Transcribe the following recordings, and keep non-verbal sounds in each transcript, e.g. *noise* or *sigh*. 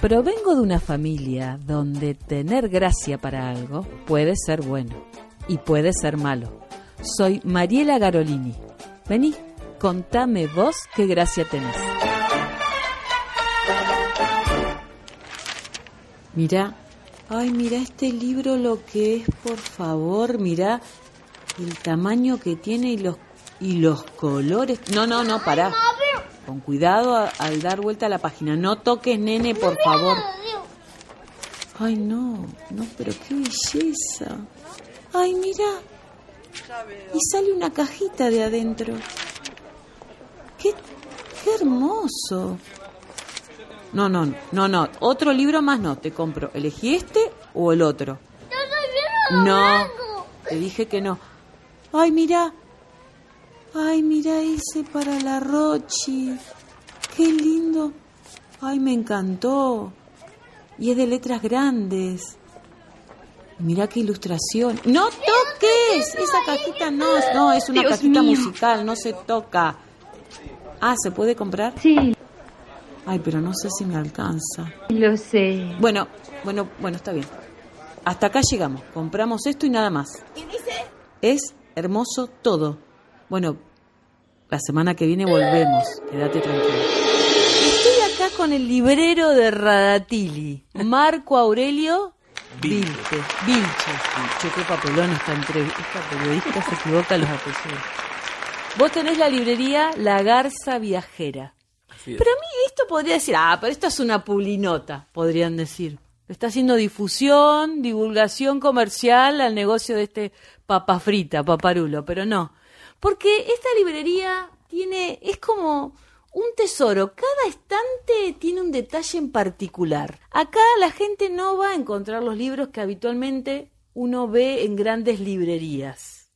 Provengo de una familia donde tener gracia para algo puede ser bueno y puede ser malo. Soy Mariela Garolini. Vení, contame vos qué gracia tenés. Mira, ay, mira este libro lo que es, por favor, mira el tamaño que tiene y los y los colores. No, no, no, pará. Con cuidado al dar vuelta a la página. No toques, nene, por favor. Ay, no, no, pero qué belleza. Ay, mira. Y sale una cajita de adentro. Qué, qué hermoso. No, no, no, no. Otro libro más no. Te compro. ¿Elegí este o el otro? No. Te dije que no. Ay, mira. Ay, mira ese para la Rochi. Qué lindo. Ay, me encantó. Y es de letras grandes. Mira qué ilustración. ¡No toques! Esa cajita no, no, es una cajita musical, no se toca. Ah, ¿se puede comprar? Sí. Ay, pero no sé si me alcanza. Lo sé. Bueno, bueno, bueno, está bien. Hasta acá llegamos. Compramos esto y nada más. ¿Qué dice? Es hermoso todo. Bueno, la semana que viene volvemos. Quédate tranquilo. Estoy acá con el librero de Radatili, Marco Aurelio Vilte. Vilche. Che, qué papelón esta entrevista. Esta periodista se equivoca los apellidos. Vos tenés la librería La Garza Viajera. Pero a mí esto podría decir, ah, pero esto es una pulinota, podrían decir. Está haciendo difusión, divulgación comercial al negocio de este papa frita, paparulo, pero no. Porque esta librería tiene, es como un tesoro. Cada estante tiene un detalle en particular. Acá la gente no va a encontrar los libros que habitualmente uno ve en grandes librerías.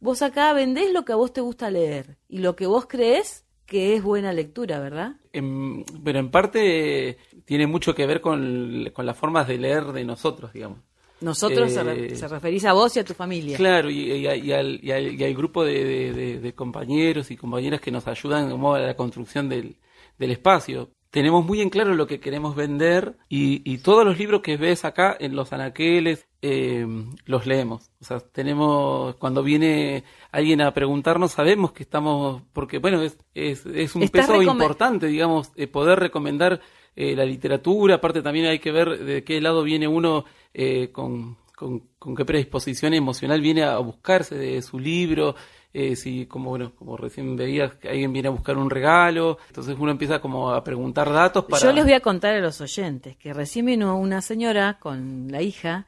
Vos acá vendés lo que a vos te gusta leer y lo que vos crees que es buena lectura, ¿verdad? Pero en parte tiene mucho que ver con las formas de leer de nosotros, digamos. Nosotros se, re- Eh, se referís a vos y a tu familia. Claro, y, y- y al, y al- y al grupo de, de- de- de compañeros y compañeras que nos ayudan como a la construcción del, del espacio. Tenemos muy en claro lo que queremos vender y, y todos los libros que ves acá en los anaqueles eh, los leemos. O sea, tenemos, cuando viene alguien a preguntarnos, sabemos que estamos, porque bueno, es, es, es un peso importante, digamos, eh, poder recomendar eh, la literatura. Aparte también hay que ver de qué lado viene uno eh, con, con, con qué predisposición emocional viene a buscarse de su libro, eh, si como bueno, como recién veías que alguien viene a buscar un regalo, entonces uno empieza como a preguntar datos para Yo les voy a contar a los oyentes que recién vino una señora con la hija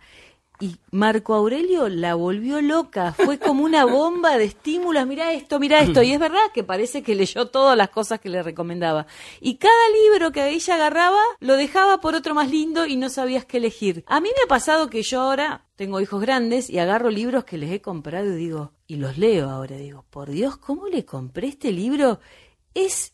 y Marco Aurelio la volvió loca. Fue como una bomba de estímulos. Mira esto, mira esto. Y es verdad que parece que leyó todas las cosas que le recomendaba. Y cada libro que ella agarraba lo dejaba por otro más lindo y no sabías qué elegir. A mí me ha pasado que yo ahora tengo hijos grandes y agarro libros que les he comprado y digo, y los leo ahora. Digo, por Dios, ¿cómo le compré este libro? Es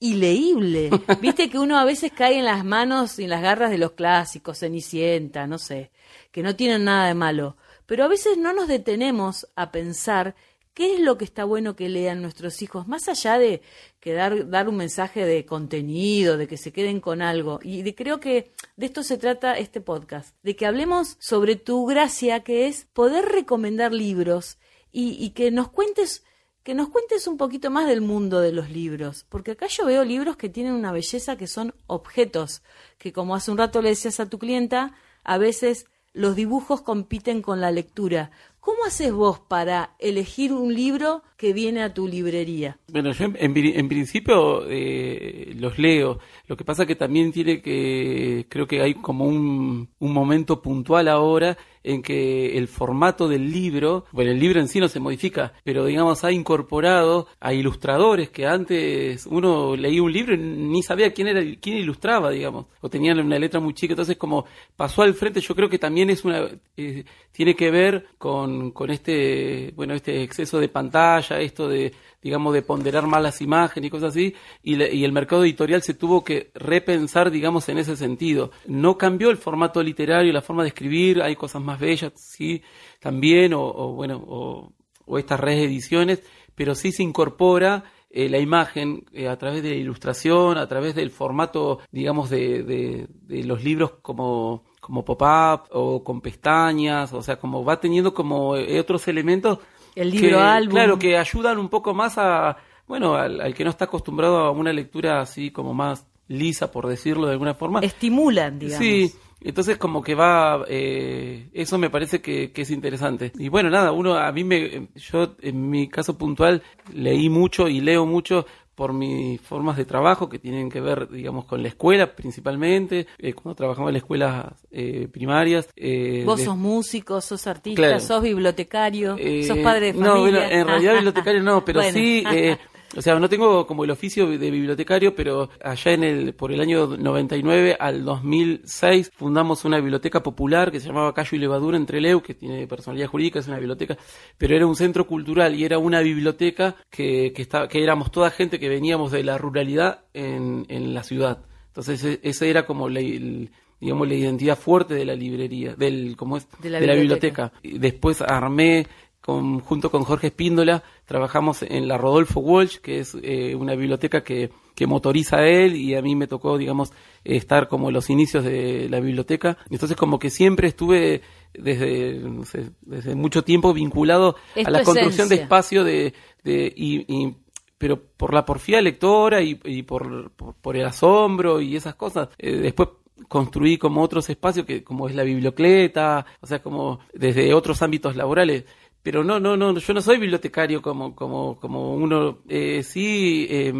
ileíble. *laughs* Viste que uno a veces cae en las manos y en las garras de los clásicos, Cenicienta, no sé, que no tienen nada de malo. Pero a veces no nos detenemos a pensar qué es lo que está bueno que lean nuestros hijos, más allá de que dar, dar un mensaje de contenido, de que se queden con algo. Y de, creo que de esto se trata este podcast, de que hablemos sobre tu gracia, que es poder recomendar libros y, y que nos cuentes que nos cuentes un poquito más del mundo de los libros, porque acá yo veo libros que tienen una belleza que son objetos, que como hace un rato le decías a tu clienta, a veces los dibujos compiten con la lectura. ¿Cómo haces vos para elegir un libro que viene a tu librería? Bueno, yo en, en pri- en principio eh, los leo. Lo que pasa que también tiene que, creo que hay como un, un momento puntual ahora en que el formato del libro, bueno, el libro en sí no se modifica, pero digamos ha incorporado a ilustradores que antes uno leía un libro y ni sabía quién era, quién ilustraba, digamos, o tenían una letra muy chica, entonces como pasó al frente, yo creo que también es una, eh, tiene que ver con, con este, bueno, este exceso de pantalla, esto de, digamos, de ponderar más las imágenes y cosas así, y, y el mercado editorial se tuvo que repensar, digamos, en ese sentido. No cambió el formato literario, la forma de escribir, hay cosas más bellas, sí, también, o, o, bueno, o, o estas reediciones, pero sí se incorpora eh, la imagen eh, a través de la ilustración, a través del formato, digamos, de, de, de los libros como como pop-up o con pestañas, o sea, como va teniendo como eh, otros elementos el libro que, álbum. claro, que ayudan un poco más a, bueno, al, al, que no está acostumbrado a una lectura así como más lisa, por decirlo de alguna forma. Estimulan, digamos. Sí, entonces como que va, eh, eso me parece que, que, es interesante. Y bueno, nada, uno, a mí me, yo en mi caso puntual leí mucho y leo mucho por mis formas de trabajo que tienen que ver, digamos, con la escuela principalmente, eh, cuando trabajaba en las escuelas eh, primarias. Eh, Vos sos músico, sos artista, claro. sos bibliotecario, sos padre de familia. No, bueno, en realidad *laughs* bibliotecario no, pero bueno. sí... *laughs* O sea, no tengo como el oficio de bibliotecario, pero allá en el, por el año 99 al 2006 fundamos una biblioteca popular que se llamaba Cayo y Levadura en Treleu, que tiene personalidad jurídica, es una biblioteca, pero era un centro cultural y era una biblioteca que, que, estaba, que éramos toda gente que veníamos de la ruralidad en, en la ciudad. Entonces, esa era como la, el, digamos, la identidad fuerte de la librería, del, como es, de la de biblioteca. La biblioteca. Después armé con, junto con Jorge Espíndola, trabajamos en la Rodolfo Walsh, que es eh, una biblioteca que, que motoriza a él y a mí me tocó, digamos, estar como en los inicios de la biblioteca. Entonces como que siempre estuve desde, no sé, desde mucho tiempo vinculado es a la construcción esencia. de espacio de, de y, y, pero por la porfía lectora y, y por, por, por, el asombro y esas cosas. Eh, después construí como otros espacios que como es la bibliocleta, o sea, como desde otros ámbitos laborales pero no, no, no, yo no soy bibliotecario como, como, como uno, eh, sí, eh,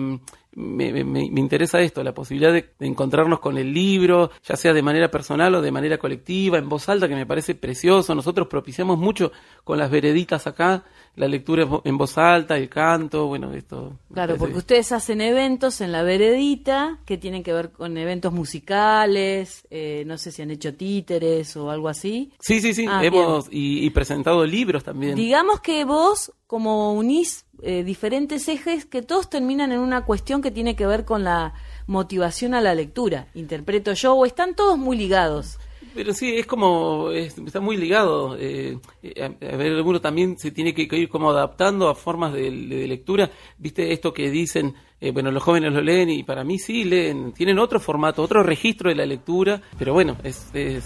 me, me, me, interesa esto, la posibilidad de, de, encontrarnos con el libro, ya sea de manera personal o de manera colectiva, en voz alta, que me parece precioso. Nosotros propiciamos mucho con las vereditas acá, la lectura en voz alta, el canto, bueno, esto. Claro, porque ustedes hacen eventos en la veredita que tienen que ver con eventos musicales, eh, no sé si han hecho títeres o algo así. Sí, sí, sí, ah, hemos y, y, presentado libros también. Digamos que vos, como unís eh, diferentes ejes que todos terminan en una cuestión que tiene que ver con la motivación a la lectura, interpreto yo, o están todos muy ligados. Pero sí, es como, es, está muy ligado. Eh, a, a, ver, uno también se tiene que ir como adaptando a formas de, de lectura. Viste esto que dicen, eh, bueno, los jóvenes lo leen y para mí sí leen, tienen otro formato, otro registro de la lectura, pero bueno, es, es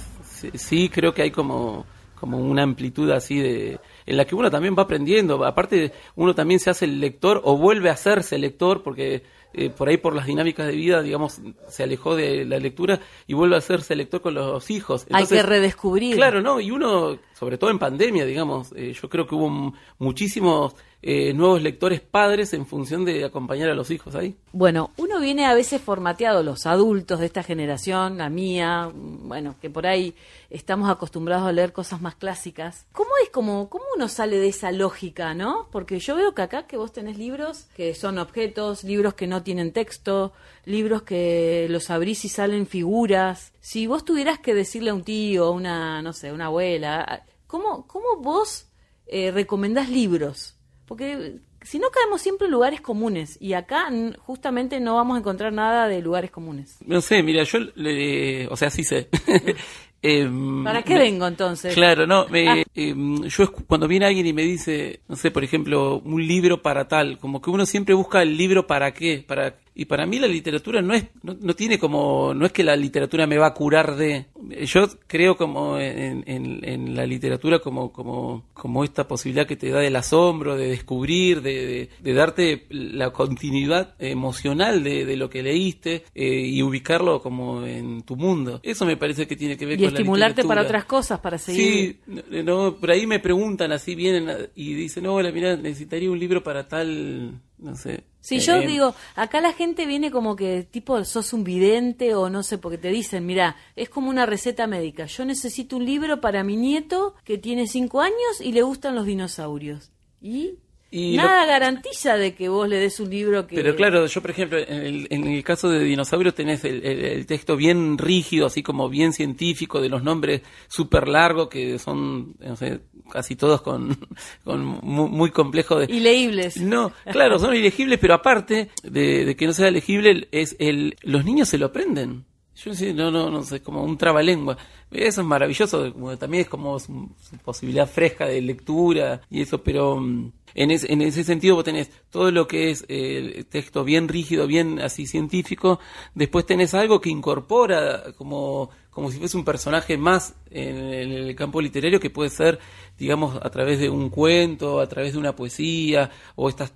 sí creo que hay como, como una amplitud así de, en la que uno también va aprendiendo. Aparte, uno también se hace el lector o vuelve a hacerse lector porque eh, por ahí por las dinámicas de vida, digamos, se alejó de la lectura y vuelve a hacerse lector con los hijos. Entonces, Hay que redescubrir. Claro, ¿no? Y uno, sobre todo en pandemia, digamos, eh, yo creo que hubo muchísimos eh, nuevos lectores padres en función de acompañar a los hijos ahí. Bueno, uno viene a veces formateado, los adultos de esta generación, la mía, bueno, que por ahí estamos acostumbrados a leer cosas más clásicas. ¿Cómo es como, cómo uno sale de esa lógica, no? Porque yo veo que acá que vos tenés libros que son objetos, libros que no tienen texto, libros que los abrís y salen figuras. Si vos tuvieras que decirle a un tío, una, no sé, una abuela, ¿cómo, cómo vos eh, recomendás libros? Porque si no caemos siempre en lugares comunes y acá justamente no vamos a encontrar nada de lugares comunes. No sé, mira, yo, le, o sea, sí sé. *laughs* eh, ¿Para qué vengo entonces? Claro, no, me, ah. eh, yo cuando viene alguien y me dice, no sé, por ejemplo, un libro para tal, como que uno siempre busca el libro para qué, para y para mí la literatura no es no, no, tiene como no es que la literatura me va a curar de yo creo como en, en, en la literatura como como como esta posibilidad que te da del asombro de descubrir de, de, de darte la continuidad emocional de, de lo que leíste eh, y ubicarlo como en tu mundo. Eso me parece que tiene que ver y con estimularte la para otras cosas para seguir. sí no, por ahí me preguntan así vienen y dicen no la mira necesitaría un libro para tal no sé. Sí, yo eh, digo, acá la gente viene como que tipo sos un vidente o no sé, porque te dicen, mira, es como una receta médica. Yo necesito un libro para mi nieto que tiene cinco años y le gustan los dinosaurios. ¿Y? Y Nada lo, garantiza de que vos le des un libro que... Pero claro, yo por ejemplo, en el, en el caso de dinosaurios tenés el, el, el, texto bien rígido, así como bien científico, de los nombres súper largos, que son, no sé, casi todos con, *laughs* con muy, muy complejos de... Ilegibles. No, claro, son ilegibles, pero aparte de, de, que no sea legible, es el, los niños se lo aprenden. Yo sí, no, no, no sé, como un trabalengua. Eso es maravilloso, también es como su, posibilidad fresca de lectura y eso, pero mm, en, en ese sentido vos tenés todo lo que es el texto bien rígido, bien así científico, después tenés algo que incorpora como como si fuese un personaje más en, el campo literario que puede ser, digamos, a través de un cuento, a través de una poesía o estas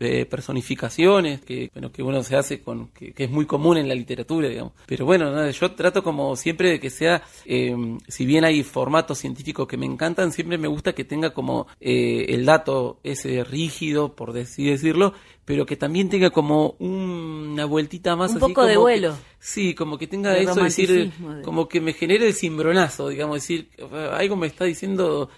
eh, personificaciones que, bueno, que uno se hace con, que, es muy común en la literatura, digamos. Pero bueno, yo trato como siempre de que sea, eh, si bien hay formatos científicos que me encantan, siempre me gusta que tenga como eh, el dato rígido, por así decirlo, pero que también tenga como una vueltita más. Un poco de vuelo. sí, como que tenga eso, decir, como que me genere el cimbronazo, digamos, decir, algo me está diciendo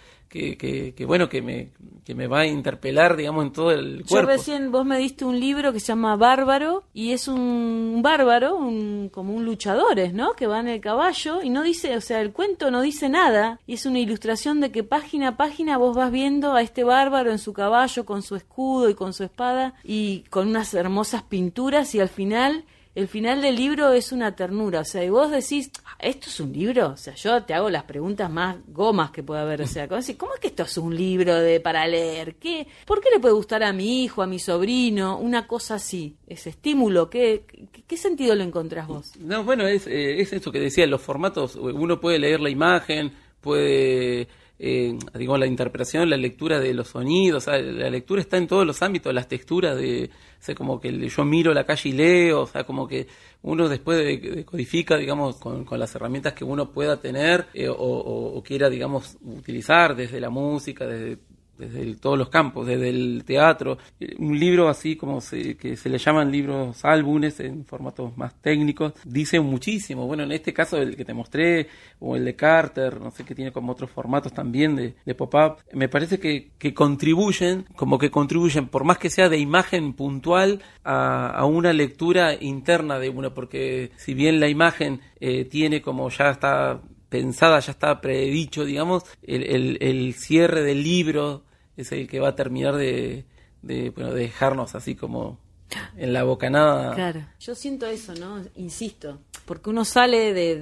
que, que, bueno, que me, que me va a interpelar, digamos, en todo el cuerpo. Yo recién, vos me diste un libro que se llama Bárbaro, y es un bárbaro, un, como un luchadores, ¿no? Que va en el caballo, y no dice, o sea, el cuento no dice nada, y es una ilustración de que página a página vos vas viendo a este bárbaro en su caballo, con su escudo y con su espada, y con unas hermosas pinturas, y al final el final del libro es una ternura. O sea, y vos decís, ah, ¿esto es un libro? O sea, yo te hago las preguntas más gomas que pueda haber. O sea, ¿cómo, es que esto es un libro de para leer? ¿Qué, ¿Por qué le puede gustar a mi hijo, a mi sobrino? Una cosa así. Ese estímulo, ¿qué, qué, sentido lo encontrás vos? No, bueno, es, eh, es eso que decía, los formatos, uno puede leer la imagen, puede eh, digamos, la interpretación, la lectura de los sonidos, la lectura está en todos los ámbitos, las texturas de, o como que yo miro la calle y leo, o sea, como que uno después de, codifica, digamos, con, con, las herramientas que uno pueda tener eh, o, o, quiera, digamos, utilizar desde la música, desde desde todos los campos, desde el teatro, un libro así como se, que se le llaman libros álbumes en formatos más técnicos, dice muchísimo. Bueno, en este caso el que te mostré, o el de Carter, no sé qué tiene como otros formatos también de, de pop-up, me parece que, que, contribuyen, como que contribuyen, por más que sea de imagen puntual, a, a una lectura interna de uno, porque si bien la imagen eh, tiene como ya está pensada, ya está predicho, digamos, el, el, el, cierre del libro es el que va a terminar de, de, bueno, dejarnos así como en la bocanada. Claro, yo siento eso, ¿no? Insisto, porque uno sale de,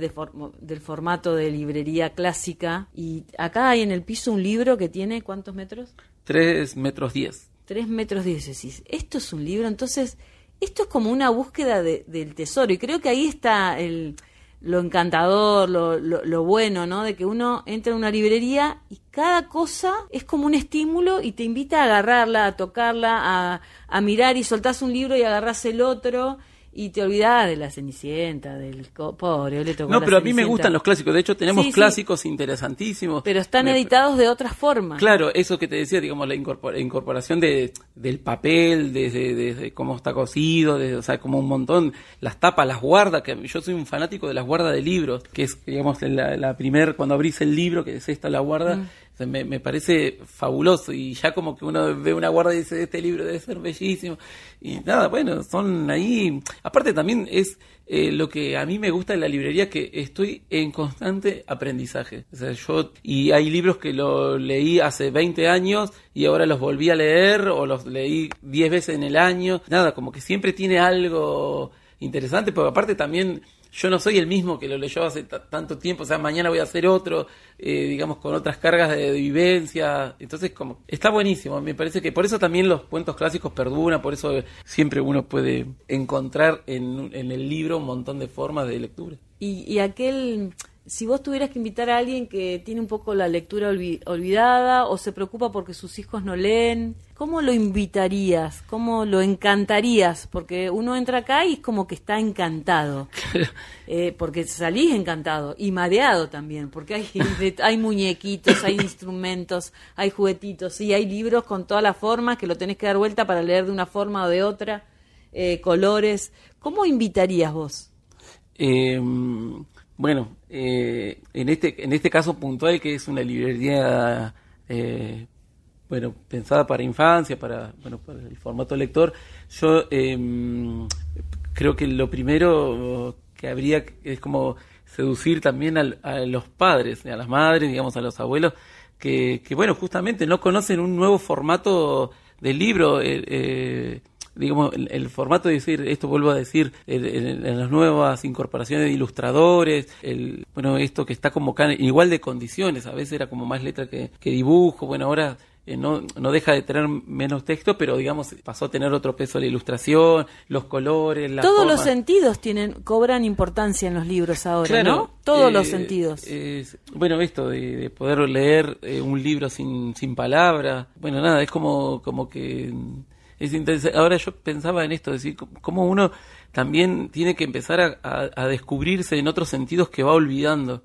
del formato de librería clásica y acá hay en el piso un libro que tiene ¿cuántos metros? Tres metros diez. Tres metros diez, decís. Esto es un libro, entonces, esto es como una búsqueda del tesoro y creo que ahí está el lo encantador, lo, lo, bueno, ¿no? De que uno entra en una librería y cada cosa es como un estímulo y te invita a agarrarla, a tocarla, a, a mirar y soltás un libro y agarrás el otro y te olvidás de la Cenicienta, del pobre, le tocó No, pero a mí me gustan los clásicos, de hecho tenemos clásicos interesantísimos. Pero están editados de otras formas. Claro, eso que te decía, digamos, la incorporación de, del papel, desde de, cómo está cosido, de, o sea, como un montón, las tapas, las guardas, que yo soy un fanático de las guardas de libros, que es, digamos, la, la primer, cuando abrís el libro, que es esta la guarda, mm me, me, parece fabuloso y ya como que uno ve una guarda y dice, este libro debe ser bellísimo. Y nada, bueno, son ahí. Aparte también es eh, lo que a mí me gusta en la librería, que estoy en constante aprendizaje. O sea, yo, y hay libros que lo leí hace 20 años y ahora los volví a leer o los leí 10 veces en el año. Nada, como que siempre tiene algo interesante, pero aparte también yo no soy el mismo que lo leyó hace tanto tiempo, o sea, mañana voy a hacer otro, eh, digamos, con otras cargas de, vivencia. Entonces, como está buenísimo. Me parece que por eso también los cuentos clásicos perduran, por eso siempre uno puede encontrar en, en el libro un montón de formas de lectura. Y, y aquel si vos tuvieras que invitar a alguien que tiene un poco la lectura olvidada o se preocupa porque sus hijos no leen, ¿cómo lo invitarías? ¿Cómo lo encantarías? Porque uno entra acá y es como que está encantado. Eh, porque salís encantado y mareado también, porque hay, hay muñequitos, hay instrumentos, hay juguetitos y hay libros con todas las formas que lo tenés que dar vuelta para leer de una forma o de otra, eh, colores. ¿Cómo invitarías vos? Eh, bueno, eh, en este en este caso puntual que es una librería eh, bueno pensada para infancia, para bueno para el formato lector, yo em, creo que lo primero que habría es como seducir también a los padres, a las madres, digamos a los abuelos que, que bueno justamente no conocen un nuevo formato del libro. Eh, digamos, el, formato de decir, esto vuelvo a decir, en, las nuevas incorporaciones de ilustradores, el, bueno, esto que está como igual de condiciones, a veces era como más letra que, que dibujo, bueno, ahora eh, no, no deja de tener menos texto, pero digamos pasó a tener otro peso la ilustración, los colores, la Todos los sentidos tienen cobran importancia en los libros ahora, ¿no? Todos los eh, sentidos. bueno, esto de, poder leer eh, un libro sin, sin palabras, bueno, nada, es como, como que es interesante. Ahora yo pensaba en esto, decir, cómo uno también tiene que empezar a, descubrirse en otros sentidos que va olvidando.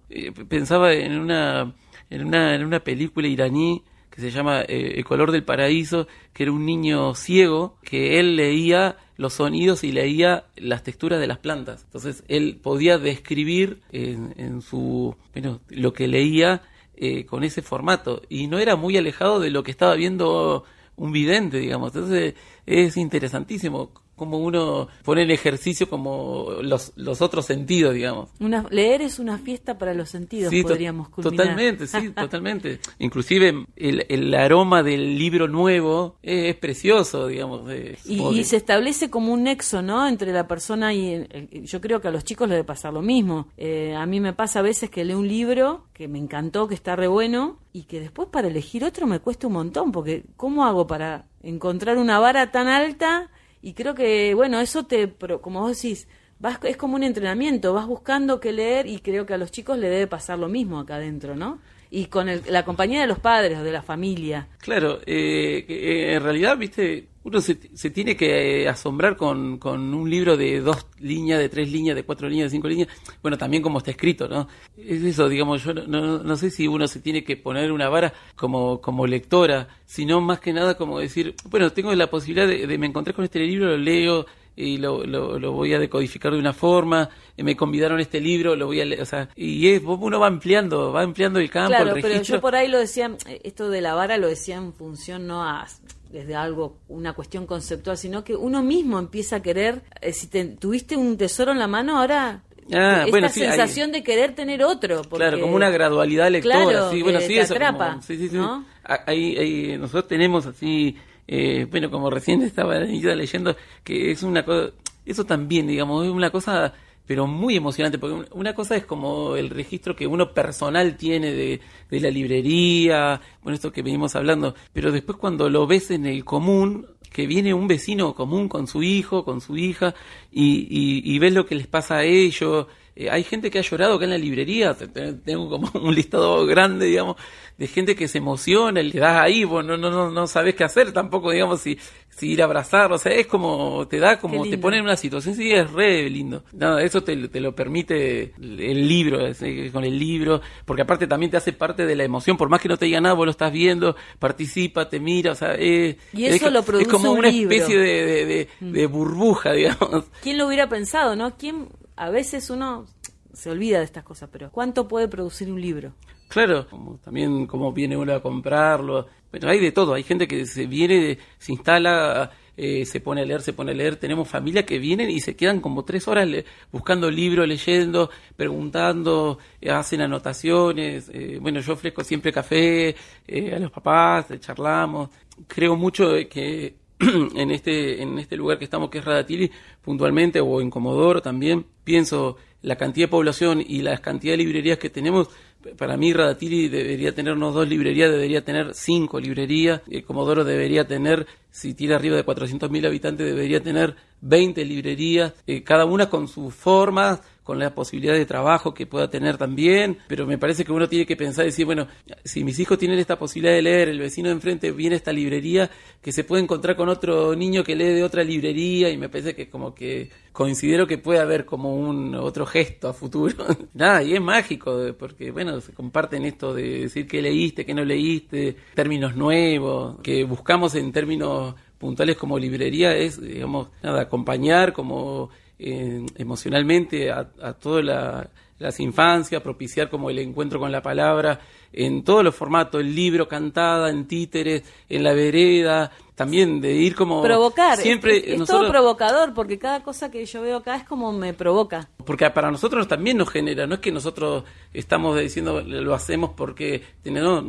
pensaba en una, en una, en una película iraní que se llama eh, El color del paraíso, que era un niño ciego, que él leía los sonidos y leía las texturas de las plantas. Entonces él podía describir en, su, bueno, lo que leía eh, con ese formato y no era muy alejado de lo que estaba viendo un vidente, digamos. Entonces es interesantísimo como uno pone el ejercicio como los, los otros sentidos, digamos. Una, leer es una fiesta para los sentidos, podríamos culminar. Totalmente, sí, *laughs* totalmente. Inclusive el, el, aroma del libro nuevo es, precioso, digamos. y, se establece como un nexo, ¿no? Entre la persona y... yo creo que a los chicos les debe pasar lo mismo. Eh, a mí me pasa a veces que leo un libro que me encantó, que está re bueno, y que después para elegir otro me cuesta un montón, porque ¿cómo hago para encontrar una vara tan alta? Y creo que, bueno, eso te, como vos decís, vas, es como un entrenamiento, vas buscando qué leer y creo que a los chicos le debe pasar lo mismo acá adentro, ¿no? Y con la compañía de los padres o de la familia. Claro, eh, eh, en realidad, viste, uno se, se tiene que asombrar con, con, un libro de dos líneas, de tres líneas, de cuatro líneas, de cinco líneas. Bueno, también como está escrito, ¿no? Es eso, digamos, yo no, no, sé si uno se tiene que poner una vara como, como lectora, sino más que nada como decir, bueno, tengo la posibilidad de, me encontré con este libro, lo leo, y lo, lo, voy a decodificar de una forma, eh, me convidaron este libro, lo voy a leer, o sea, y es, uno va ampliando, va ampliando el campo, claro, pero yo por ahí lo decía, esto de la vara lo decía en función no a desde algo, una cuestión conceptual, sino que uno mismo empieza a querer, eh, si tuviste un tesoro en la mano, ahora Ah, esta sensación de querer tener otro. claro, como una gradualidad lectora. sí, bueno, sí, eso, sí, sí, sí. nosotros tenemos así, eh, bueno, como recién estaba leyendo, que es una cosa, eso también, digamos, es una cosa pero muy emocionante, porque una cosa es como el registro que uno personal tiene de, de, la librería, bueno, esto que venimos hablando, pero después cuando lo ves en el común, que viene un vecino común con su hijo, con su hija, y, y, y ves lo que les pasa a ellos, eh, hay gente que ha llorado acá en la librería, tengo como *laughs* un listado grande, digamos, de gente que se emociona, le das ahí, vos no, no, no, no sabes qué hacer tampoco, digamos, si, si ir a abrazar, o sea, es como, te da como, te pone en una situación, sí, es re lindo. Nada, eso te, te lo permite el libro, eh, con el libro, porque aparte también te hace parte de la emoción, por más que no te diga nada, vos lo estás viendo, participa, te mira, o sea, es, y eso lo produce es como una especie de, de, mm. de, burbuja, *laughs* digamos. ¿Quién lo hubiera pensado, no? ¿Quién, a veces uno se olvida de estas cosas, pero ¿cuánto puede producir un libro? Claro, también cómo viene uno a comprarlo. Bueno, hay de todo. Hay gente que se viene, se instala, eh, se pone a leer, se pone a leer. Tenemos familias que vienen y se quedan como tres horas buscando libros, leyendo, preguntando, eh, hacen anotaciones. Eh, bueno, yo ofrezco siempre café a los papás, charlamos. Creo mucho que *clears throat* en este en este lugar que estamos que es Radatili puntualmente o en Comodoro también pienso la cantidad de población y la cantidad de librerías que tenemos para mí Radatili debería tener unos dos librerías, debería tener cinco librerías. Eh, Comodoro debería tener, si tiene arriba de 400.000 habitantes, debería tener 20 librerías, eh, cada una con su forma, con la posibilidad de trabajo que pueda tener también, pero me parece que uno tiene que pensar y decir, bueno, si mis hijos tienen esta posibilidad de leer, el vecino de enfrente viene a esta librería, que se puede encontrar con otro niño que lee de otra librería y me parece que como que considero que puede haber como un otro gesto a futuro. *laughs* Nada, y es mágico, porque bueno, se comparten esto de decir que leíste, que no leíste, términos nuevos, que buscamos en términos puntuales como librería es, digamos, nada, acompañar como eh, emocionalmente a, a toda las infancias, propiciar como el encuentro con la palabra en todos los formatos, el libro, cantada, en títeres, en la vereda, también de ir como provocar siempre es, todo provocador porque cada cosa que yo veo acá es como me provoca. Porque para nosotros también nos genera no es que nosotros estamos diciendo lo hacemos porque no,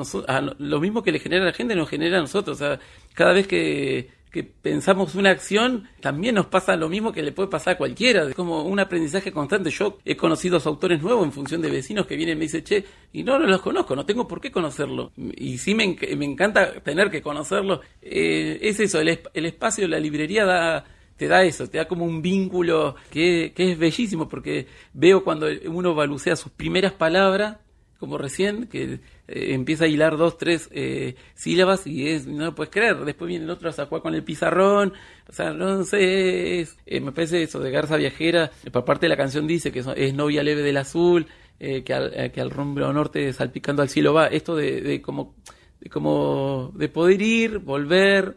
lo mismo que le genera a la gente nos genera a nosotros o sea cada vez que que pensamos una acción, también nos pasa lo mismo que le puede pasar a cualquiera. Es como un aprendizaje constante. Yo he conocido autores nuevos en función de vecinos que vienen y me dicen, che, y no, no los conozco, no tengo por qué conocerlo. Y sí me, me encanta tener que conocerlo. Eh, es eso, el, el espacio, la librería da te da eso, te da como un vínculo que, que, es bellísimo, porque veo cuando uno balucea sus primeras palabras, como recién, que eh, empieza a hilar dos, tres eh, sílabas y es, no lo puedes creer. Después viene el otro a jugar con el pizarrón. O sea, no sé, eh, me parece eso de Garza Viajera. Por parte la canción dice que es, novia leve del azul, que, al, que al rumbo norte salpicando al cielo va. Esto de, de como, de como, de poder ir, volver,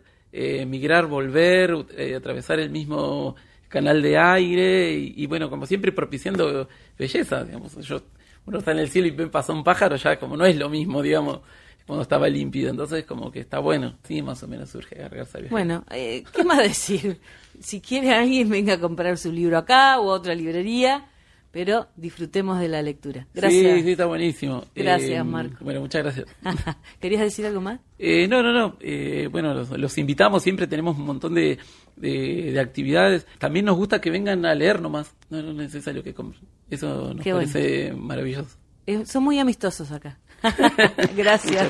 migrar, volver, atravesar el mismo canal de aire y, y, bueno, como siempre propiciando belleza, digamos. Yo uno está en el cielo y ve pasar un pájaro, ya como no es lo mismo, digamos, cuando estaba límpido. Entonces, como que está bueno. Sí, más o menos surge Gargarza Bueno, eh, ¿qué más decir? *laughs* Si quiere alguien, venga a comprar su libro acá o a otra librería. Pero disfrutemos de la lectura. Gracias. Sí, sí, está buenísimo. Gracias, eh, Marco. Bueno, muchas gracias. *laughs* ¿Querías decir algo más? Eh, no, no, no. Eh, bueno, los, invitamos, siempre tenemos un montón de, de, actividades. También nos gusta que vengan a leer nomás. No, no es necesario que compren. Eso nos parece maravilloso. Son muy amistosos acá. *laughs* *laughs* gracias.